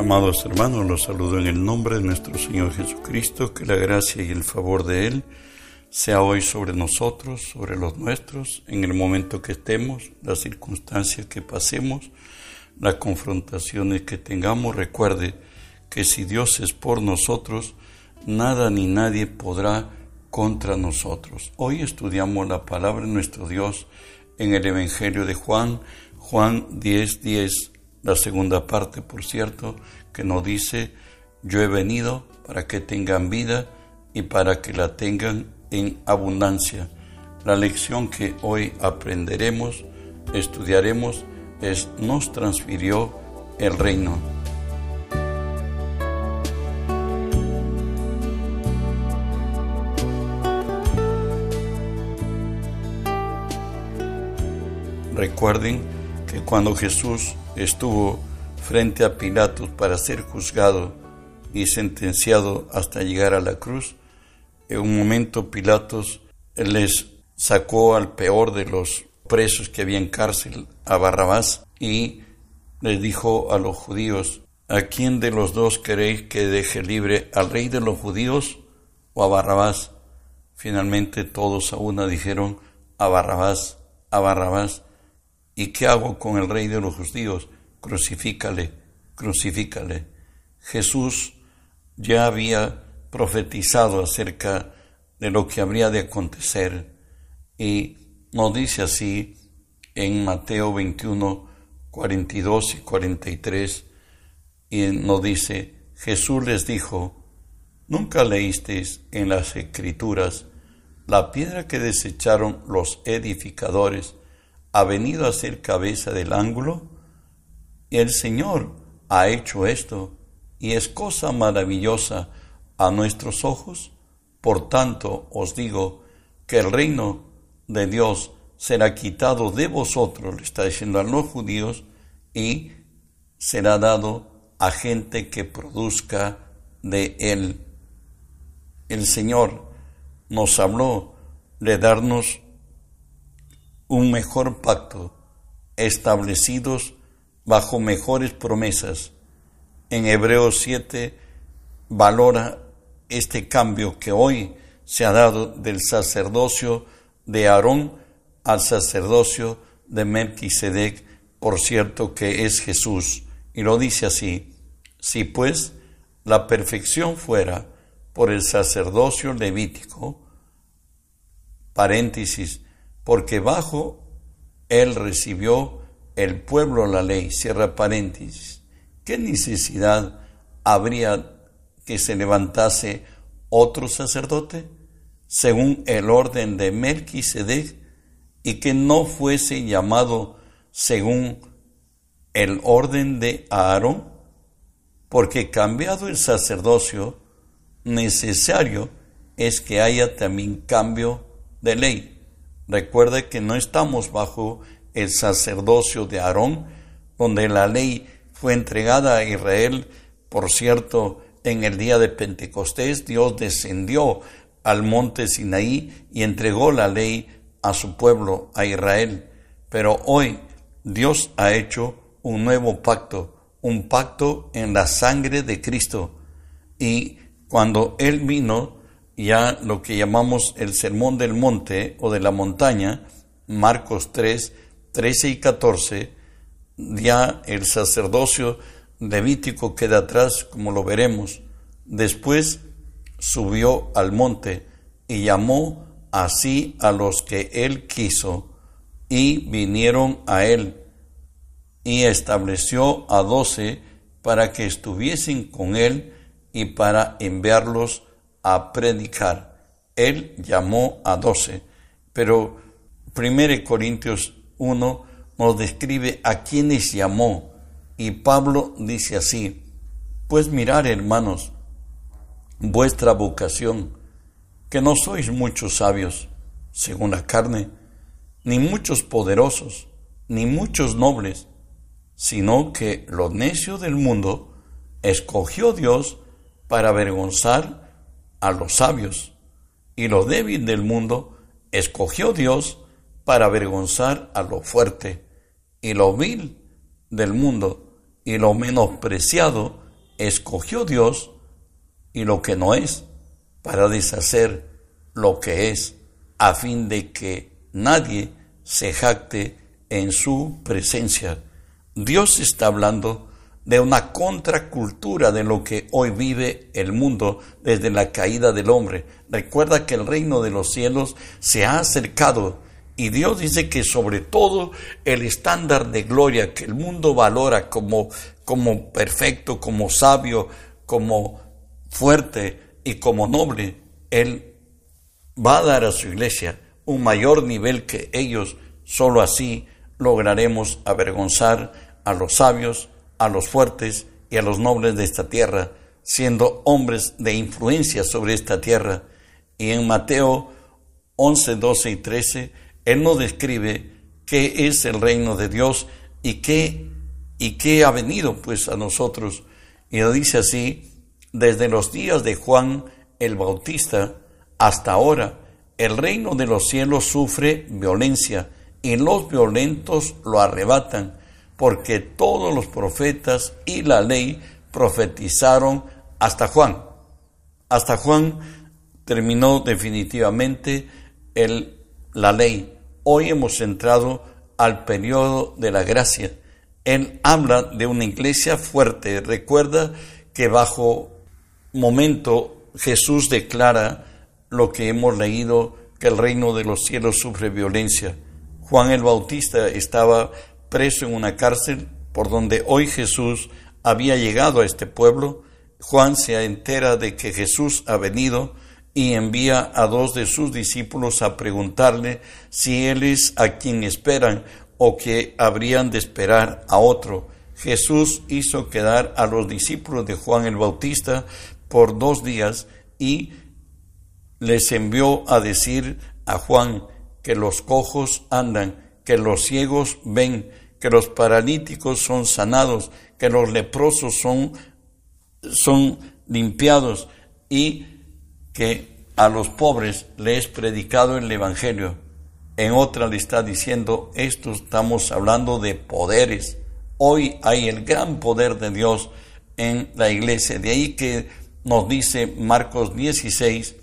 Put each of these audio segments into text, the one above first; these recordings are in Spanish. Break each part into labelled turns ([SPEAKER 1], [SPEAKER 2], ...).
[SPEAKER 1] Amados hermanos, los saludo en el nombre de nuestro Señor Jesucristo, que la gracia y el favor de Él sea hoy sobre nosotros, sobre los nuestros, en el momento que estemos, las circunstancias que pasemos, las confrontaciones que tengamos. Recuerde que si Dios es por nosotros, nada ni nadie podrá contra nosotros. Hoy estudiamos la palabra de nuestro Dios en el Evangelio de Juan, Juan 10, 10 la segunda parte, por cierto, que nos dice, yo he venido para que tengan vida y para que la tengan en abundancia. La lección que hoy aprenderemos, estudiaremos, es nos transfirió el reino. Recuerden que cuando Jesús estuvo frente a Pilatos para ser juzgado y sentenciado hasta llegar a la cruz, en un momento Pilatos les sacó al peor de los presos que había en cárcel, a Barrabás, y les dijo a los judíos, ¿a quién de los dos queréis que deje libre, al rey de los judíos o a Barrabás? Finalmente todos a una dijeron, a Barrabás, a Barrabás. ¿Y qué hago con el rey de los judíos? Crucifícale, crucifícale. Jesús ya había profetizado acerca de lo que habría de acontecer y nos dice así en Mateo 21, 42 y 43 y nos dice, Jesús les dijo, ¿nunca leísteis en las escrituras la piedra que desecharon los edificadores? ha venido a ser cabeza del ángulo? El Señor ha hecho esto y es cosa maravillosa a nuestros ojos. Por tanto os digo que el reino de Dios será quitado de vosotros, le está diciendo a los judíos, y será dado a gente que produzca de él. El Señor nos habló de darnos un mejor pacto, establecidos bajo mejores promesas. En Hebreos 7 valora este cambio que hoy se ha dado del sacerdocio de Aarón al sacerdocio de Melquisedec, por cierto que es Jesús. Y lo dice así, si pues la perfección fuera por el sacerdocio levítico, paréntesis, porque bajo él recibió el pueblo la ley, cierra paréntesis. ¿Qué necesidad habría que se levantase otro sacerdote según el orden de Melquisedec y que no fuese llamado según el orden de Aarón? Porque cambiado el sacerdocio, necesario es que haya también cambio de ley. Recuerde que no estamos bajo el sacerdocio de Aarón, donde la ley fue entregada a Israel. Por cierto, en el día de Pentecostés Dios descendió al monte Sinaí y entregó la ley a su pueblo, a Israel. Pero hoy Dios ha hecho un nuevo pacto, un pacto en la sangre de Cristo. Y cuando Él vino, ya lo que llamamos el sermón del monte o de la montaña, Marcos 3, 13 y 14, ya el sacerdocio levítico queda atrás, como lo veremos. Después subió al monte y llamó así a los que él quiso, y vinieron a él, y estableció a doce para que estuviesen con él y para enviarlos a predicar. Él llamó a doce, pero 1 Corintios 1 nos describe a quienes llamó y Pablo dice así, pues mirar hermanos, vuestra vocación, que no sois muchos sabios, según la carne, ni muchos poderosos, ni muchos nobles, sino que lo necio del mundo escogió Dios para avergonzar a los sabios, y lo débil del mundo escogió Dios para avergonzar a lo fuerte, y lo vil del mundo y lo menospreciado escogió Dios y lo que no es, para deshacer lo que es, a fin de que nadie se jacte en su presencia. Dios está hablando de una contracultura de lo que hoy vive el mundo desde la caída del hombre. Recuerda que el reino de los cielos se ha acercado y Dios dice que sobre todo el estándar de gloria que el mundo valora como, como perfecto, como sabio, como fuerte y como noble, Él va a dar a su iglesia un mayor nivel que ellos. Solo así lograremos avergonzar a los sabios, a los fuertes y a los nobles de esta tierra, siendo hombres de influencia sobre esta tierra. Y en Mateo 11, 12 y 13, Él nos describe qué es el reino de Dios y qué, y qué ha venido pues a nosotros. Y lo dice así, desde los días de Juan el Bautista hasta ahora, el reino de los cielos sufre violencia y los violentos lo arrebatan, porque todos los profetas y la ley profetizaron hasta Juan. Hasta Juan terminó definitivamente el, la ley. Hoy hemos entrado al periodo de la gracia. Él habla de una iglesia fuerte. Recuerda que bajo momento Jesús declara lo que hemos leído, que el reino de los cielos sufre violencia. Juan el Bautista estaba preso en una cárcel por donde hoy Jesús había llegado a este pueblo. Juan se entera de que Jesús ha venido y envía a dos de sus discípulos a preguntarle si él es a quien esperan o que habrían de esperar a otro. Jesús hizo quedar a los discípulos de Juan el Bautista por dos días y les envió a decir a Juan que los cojos andan, que los ciegos ven, que los paralíticos son sanados, que los leprosos son, son limpiados y que a los pobres les es predicado el Evangelio. En otra le está diciendo, esto estamos hablando de poderes. Hoy hay el gran poder de Dios en la iglesia. De ahí que nos dice Marcos 16,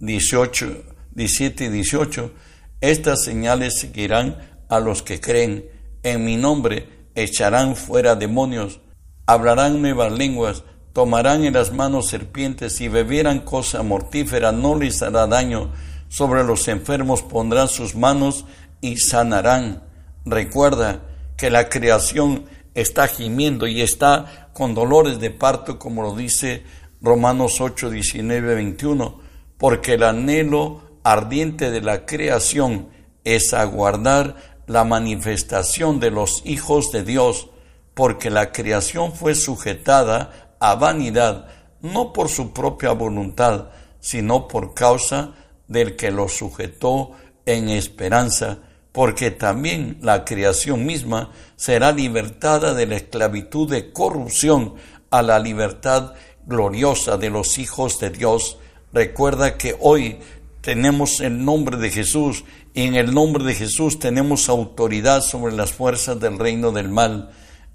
[SPEAKER 1] 18, 17 y 18, estas señales seguirán a los que creen. En mi nombre echarán fuera demonios, hablarán nuevas lenguas, tomarán en las manos serpientes y bebieran cosa mortífera, no les hará daño. Sobre los enfermos pondrán sus manos y sanarán. Recuerda que la creación está gimiendo y está con dolores de parto, como lo dice Romanos 8, 19, 21 porque el anhelo ardiente de la creación es aguardar la manifestación de los hijos de Dios, porque la creación fue sujetada a vanidad, no por su propia voluntad, sino por causa del que lo sujetó en esperanza, porque también la creación misma será libertada de la esclavitud de corrupción a la libertad gloriosa de los hijos de Dios Recuerda que hoy tenemos el nombre de Jesús y en el nombre de Jesús tenemos autoridad sobre las fuerzas del reino del mal.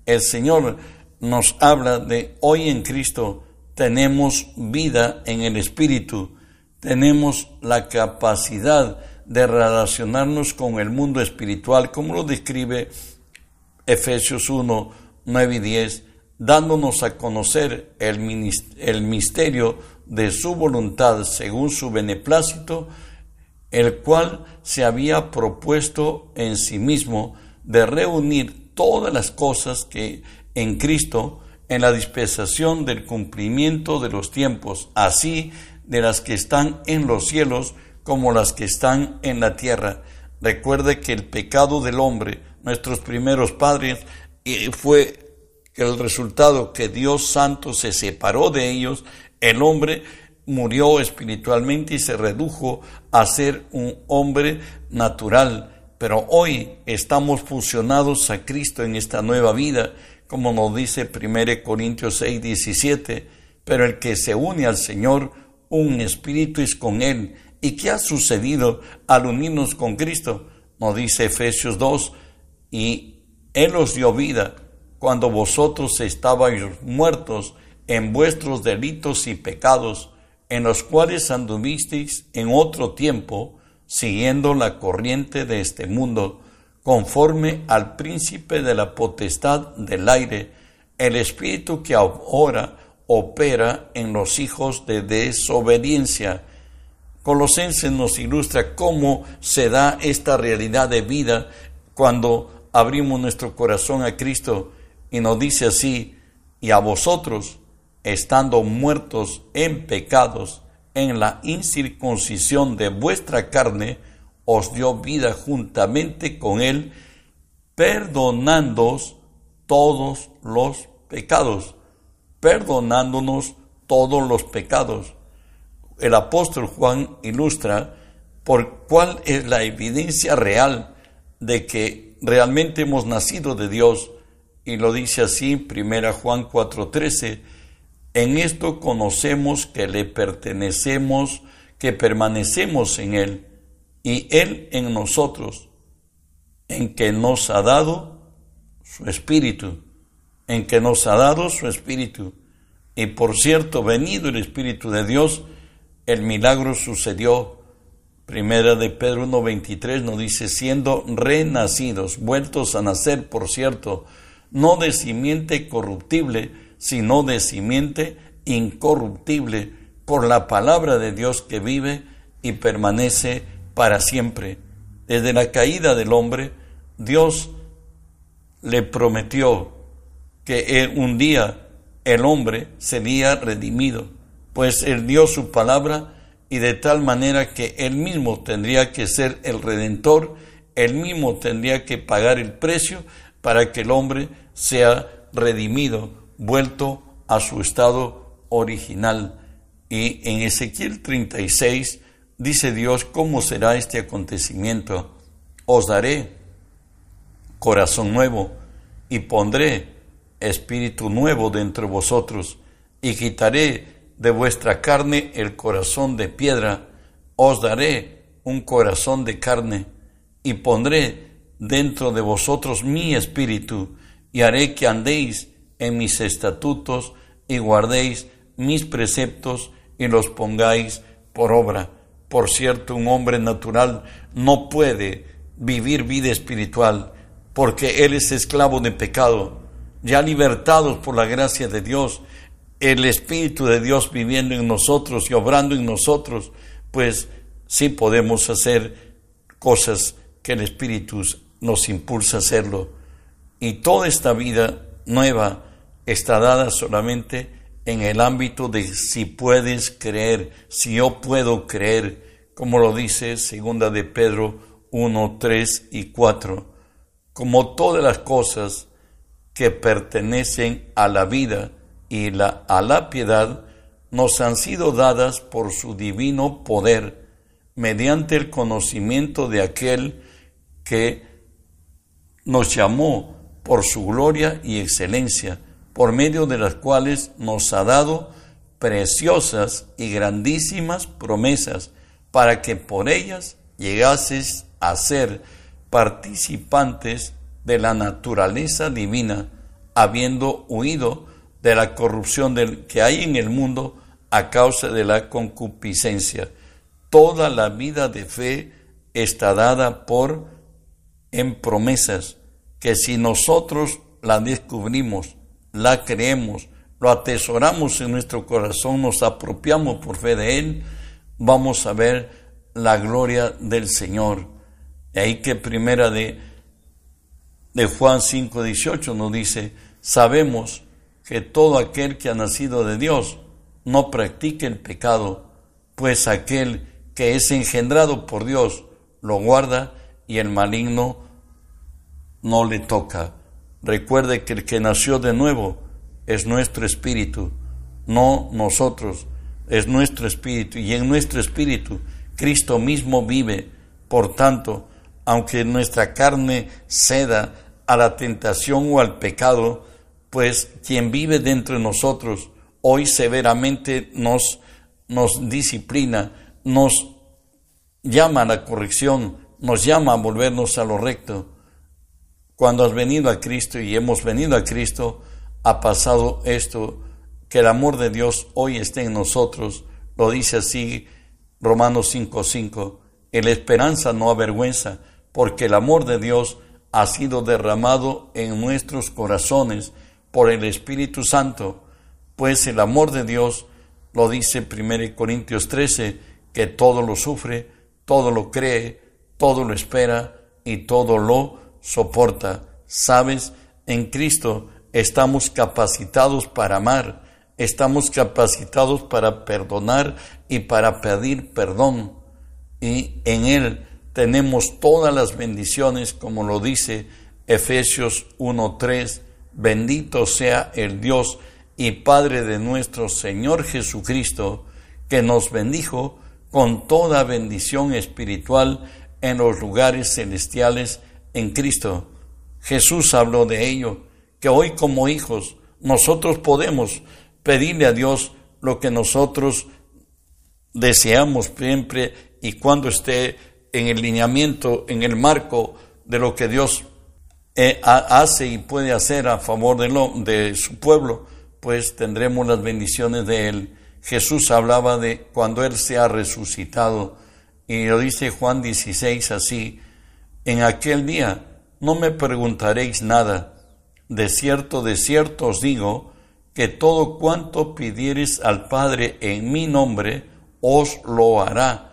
[SPEAKER 1] El Señor nos habla de hoy en Cristo tenemos vida en el Espíritu, tenemos la capacidad de relacionarnos con el mundo espiritual, como lo describe Efesios 1, 9 y 10, dándonos a conocer el, el misterio de su voluntad según su beneplácito, el cual se había propuesto en sí mismo de reunir todas las cosas que en Cristo en la dispensación del cumplimiento de los tiempos, así de las que están en los cielos como las que están en la tierra. Recuerde que el pecado del hombre, nuestros primeros padres, eh, fue el resultado que Dios Santo se separó de ellos el hombre murió espiritualmente y se redujo a ser un hombre natural, pero hoy estamos fusionados a Cristo en esta nueva vida, como nos dice 1 Corintios 6, 17, pero el que se une al Señor, un espíritu es con Él. ¿Y qué ha sucedido al unirnos con Cristo? Nos dice Efesios 2, y Él os dio vida cuando vosotros estabais muertos en vuestros delitos y pecados, en los cuales anduvisteis en otro tiempo, siguiendo la corriente de este mundo, conforme al príncipe de la potestad del aire, el espíritu que ahora opera en los hijos de desobediencia. Colosenses nos ilustra cómo se da esta realidad de vida cuando abrimos nuestro corazón a Cristo y nos dice así, y a vosotros, estando muertos en pecados, en la incircuncisión de vuestra carne, os dio vida juntamente con él, perdonándoos todos los pecados, perdonándonos todos los pecados. El apóstol Juan ilustra por cuál es la evidencia real de que realmente hemos nacido de Dios y lo dice así, primera Juan 4:13, en esto conocemos que le pertenecemos, que permanecemos en Él y Él en nosotros, en que nos ha dado su Espíritu, en que nos ha dado su Espíritu. Y por cierto, venido el Espíritu de Dios, el milagro sucedió. Primera de Pedro 1.23 nos dice, siendo renacidos, vueltos a nacer, por cierto, no de simiente corruptible, sino de simiente incorruptible, por la palabra de Dios que vive y permanece para siempre. Desde la caída del hombre, Dios le prometió que un día el hombre sería redimido, pues él dio su palabra y de tal manera que él mismo tendría que ser el redentor, él mismo tendría que pagar el precio para que el hombre sea redimido, vuelto a su estado original. Y en Ezequiel 36 dice Dios cómo será este acontecimiento. Os daré corazón nuevo y pondré espíritu nuevo dentro de vosotros y quitaré de vuestra carne el corazón de piedra. Os daré un corazón de carne y pondré dentro de vosotros mi espíritu, y haré que andéis en mis estatutos y guardéis mis preceptos y los pongáis por obra. Por cierto, un hombre natural no puede vivir vida espiritual porque él es esclavo de pecado. Ya libertados por la gracia de Dios, el Espíritu de Dios viviendo en nosotros y obrando en nosotros, pues sí podemos hacer cosas que el Espíritu nos impulsa a hacerlo. Y toda esta vida nueva está dada solamente en el ámbito de si puedes creer, si yo puedo creer, como lo dice segunda de Pedro 1, 3 y 4. Como todas las cosas que pertenecen a la vida y la, a la piedad, nos han sido dadas por su divino poder, mediante el conocimiento de aquel que nos llamó por su gloria y excelencia, por medio de las cuales nos ha dado preciosas y grandísimas promesas, para que por ellas llegases a ser participantes de la naturaleza divina, habiendo huido de la corrupción que hay en el mundo a causa de la concupiscencia. Toda la vida de fe está dada por en promesas que si nosotros la descubrimos, la creemos, lo atesoramos en nuestro corazón, nos apropiamos por fe de Él, vamos a ver la gloria del Señor. De ahí que primera de, de Juan 5:18 nos dice, sabemos que todo aquel que ha nacido de Dios no practique el pecado, pues aquel que es engendrado por Dios lo guarda y el maligno no le toca. Recuerde que el que nació de nuevo es nuestro espíritu, no nosotros, es nuestro espíritu y en nuestro espíritu Cristo mismo vive. Por tanto, aunque nuestra carne ceda a la tentación o al pecado, pues quien vive dentro de nosotros hoy severamente nos, nos disciplina, nos llama a la corrección, nos llama a volvernos a lo recto. Cuando has venido a Cristo y hemos venido a Cristo, ha pasado esto, que el amor de Dios hoy esté en nosotros. Lo dice así Romanos 5:5. En la esperanza no avergüenza, porque el amor de Dios ha sido derramado en nuestros corazones por el Espíritu Santo, pues el amor de Dios, lo dice 1 Corintios 13, que todo lo sufre, todo lo cree, todo lo espera y todo lo soporta. Sabes, en Cristo estamos capacitados para amar, estamos capacitados para perdonar y para pedir perdón. Y en Él tenemos todas las bendiciones, como lo dice Efesios 1.3, bendito sea el Dios y Padre de nuestro Señor Jesucristo, que nos bendijo con toda bendición espiritual en los lugares celestiales en Cristo. Jesús habló de ello, que hoy como hijos nosotros podemos pedirle a Dios lo que nosotros deseamos siempre y cuando esté en el lineamiento, en el marco de lo que Dios eh, hace y puede hacer a favor de, lo, de su pueblo, pues tendremos las bendiciones de Él. Jesús hablaba de cuando Él se ha resucitado y lo dice Juan 16 así, en aquel día no me preguntaréis nada, de cierto, de cierto os digo, que todo cuanto pidiereis al Padre en mi nombre, os lo hará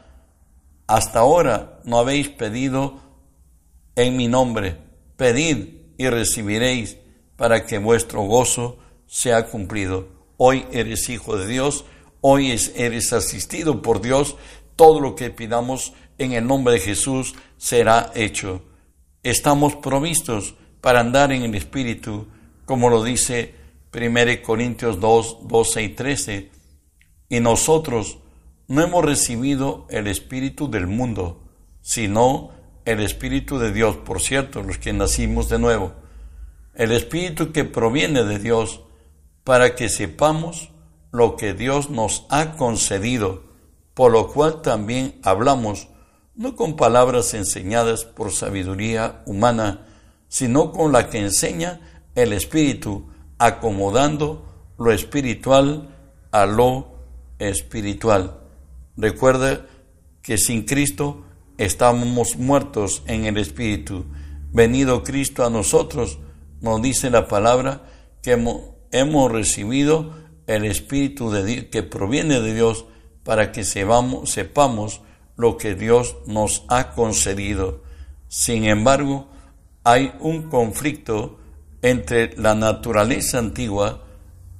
[SPEAKER 1] hasta ahora no habéis pedido en mi nombre. Pedid y recibiréis para que vuestro gozo sea cumplido. Hoy eres hijo de Dios, hoy eres asistido por Dios. Todo lo que pidamos en el nombre de Jesús será hecho. Estamos provistos para andar en el Espíritu, como lo dice 1 Corintios 2, 12 y 13. Y nosotros no hemos recibido el Espíritu del mundo, sino el Espíritu de Dios, por cierto, los que nacimos de nuevo, el Espíritu que proviene de Dios, para que sepamos lo que Dios nos ha concedido, por lo cual también hablamos, no con palabras enseñadas por sabiduría humana, sino con la que enseña el Espíritu, acomodando lo espiritual a lo espiritual. Recuerda que sin Cristo estamos muertos en el Espíritu. Venido Cristo a nosotros, nos dice la palabra que hemos, recibido el Espíritu de que proviene de Dios para que sepamos lo que Dios nos ha concedido. Sin embargo, hay un conflicto entre la naturaleza antigua,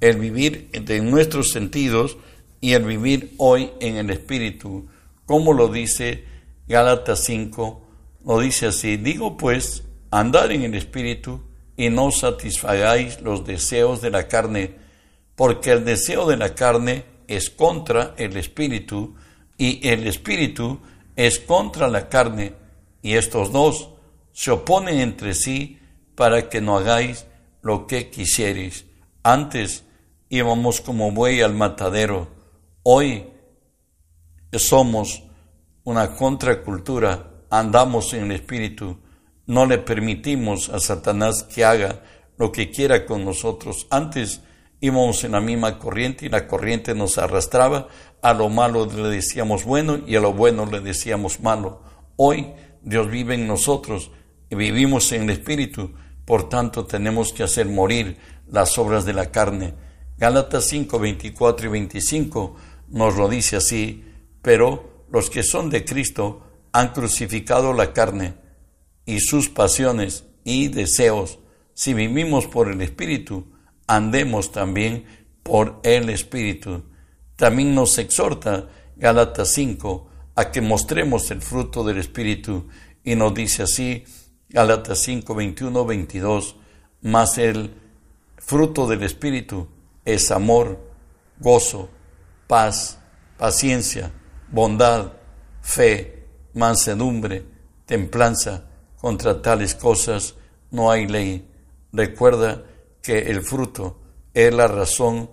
[SPEAKER 1] el vivir de nuestros sentidos, y el vivir hoy en el Espíritu, como lo dice Gálatas 5, lo dice así, digo pues, andar en el Espíritu y no satisfagáis los deseos de la carne, porque el deseo de la carne es contra el Espíritu y el Espíritu es contra la carne, y estos dos se oponen entre sí para que no hagáis lo que quisierais. Antes íbamos como buey al matadero, Hoy somos una contracultura, andamos en el Espíritu, no le permitimos a Satanás que haga lo que quiera con nosotros. Antes íbamos en la misma corriente y la corriente nos arrastraba, a lo malo le decíamos bueno y a lo bueno le decíamos malo. Hoy Dios vive en nosotros y vivimos en el Espíritu, por tanto tenemos que hacer morir las obras de la carne. Gálatas 5, 24 y 25 nos lo dice así, pero los que son de Cristo han crucificado la carne y sus pasiones y deseos. Si vivimos por el Espíritu, andemos también por el Espíritu. También nos exhorta Gálatas 5 a que mostremos el fruto del Espíritu y nos dice así Gálatas 5, 21, 22, mas el fruto del Espíritu es amor, gozo, paz, paciencia, bondad, fe, mansedumbre, templanza. Contra tales cosas no hay ley. Recuerda que el fruto es la razón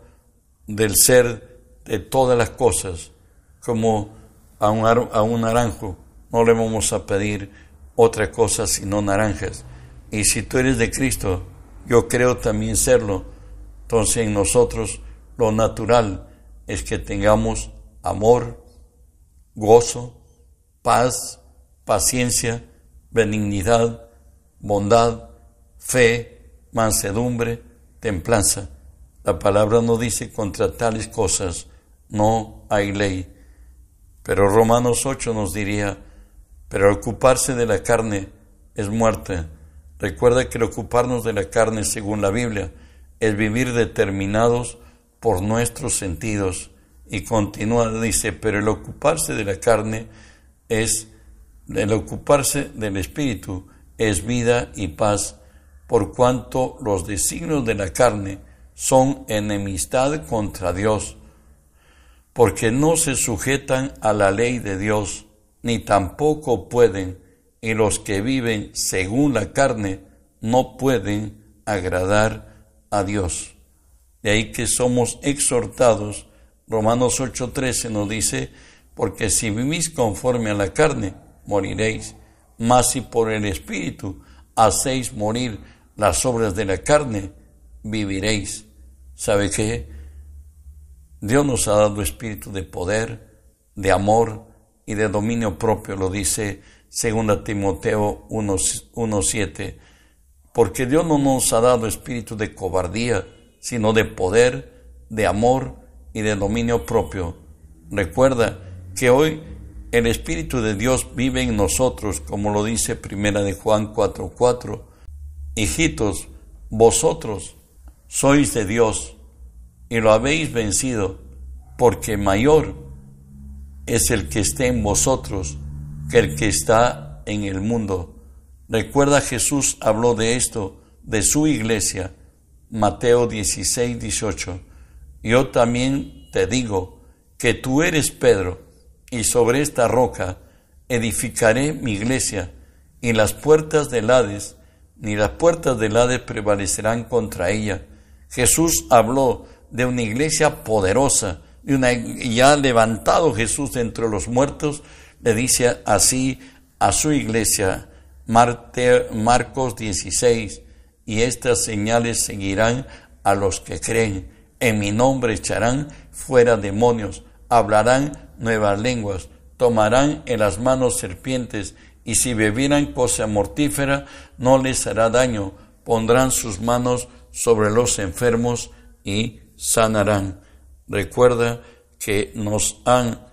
[SPEAKER 1] del ser de todas las cosas, como a un, a un naranjo no le vamos a pedir otra cosa sino naranjas. Y si tú eres de Cristo, yo creo también serlo. Entonces en nosotros lo natural es que tengamos amor, gozo, paz, paciencia, benignidad, bondad, fe, mansedumbre, templanza. La palabra no dice contra tales cosas no hay ley. Pero Romanos 8 nos diría, pero ocuparse de la carne es muerte. Recuerda que el ocuparnos de la carne, según la Biblia, es vivir determinados por nuestros sentidos. Y continúa, dice, pero el ocuparse de la carne es, el ocuparse del espíritu es vida y paz, por cuanto los designios de la carne son enemistad contra Dios, porque no se sujetan a la ley de Dios, ni tampoco pueden, y los que viven según la carne no pueden agradar a Dios. De ahí que somos exhortados, Romanos 8:13 nos dice, porque si vivís conforme a la carne, moriréis, mas si por el Espíritu hacéis morir las obras de la carne, viviréis. ¿Sabe qué? Dios nos ha dado espíritu de poder, de amor y de dominio propio, lo dice 2 Timoteo 1.7, porque Dios no nos ha dado espíritu de cobardía, sino de poder, de amor y de dominio propio. Recuerda que hoy el Espíritu de Dios vive en nosotros, como lo dice Primera de Juan 4:4. Hijitos, vosotros sois de Dios y lo habéis vencido, porque mayor es el que esté en vosotros que el que está en el mundo. Recuerda Jesús habló de esto, de su iglesia, Mateo 16, 18. Yo también te digo que tú eres Pedro, y sobre esta roca edificaré mi iglesia, y las puertas del Hades, ni las puertas del Hades prevalecerán contra ella. Jesús habló de una iglesia poderosa, de una, ya levantado Jesús de entre los muertos, le dice así a su iglesia, Marcos 16, y estas señales seguirán a los que creen. En mi nombre echarán fuera demonios, hablarán nuevas lenguas, tomarán en las manos serpientes, y si bebieran cosa mortífera, no les hará daño, pondrán sus manos sobre los enfermos y sanarán. Recuerda que nos han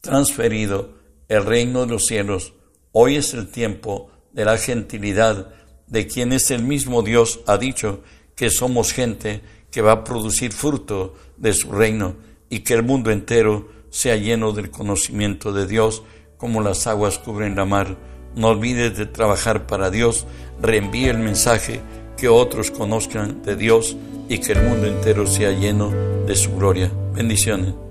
[SPEAKER 1] transferido el reino de los cielos. Hoy es el tiempo de la gentilidad, de quien es el mismo Dios ha dicho que somos gente que va a producir fruto de su reino y que el mundo entero sea lleno del conocimiento de Dios como las aguas cubren la mar. No olvides de trabajar para Dios, reenvíe el mensaje, que otros conozcan de Dios y que el mundo entero sea lleno de su gloria. Bendiciones.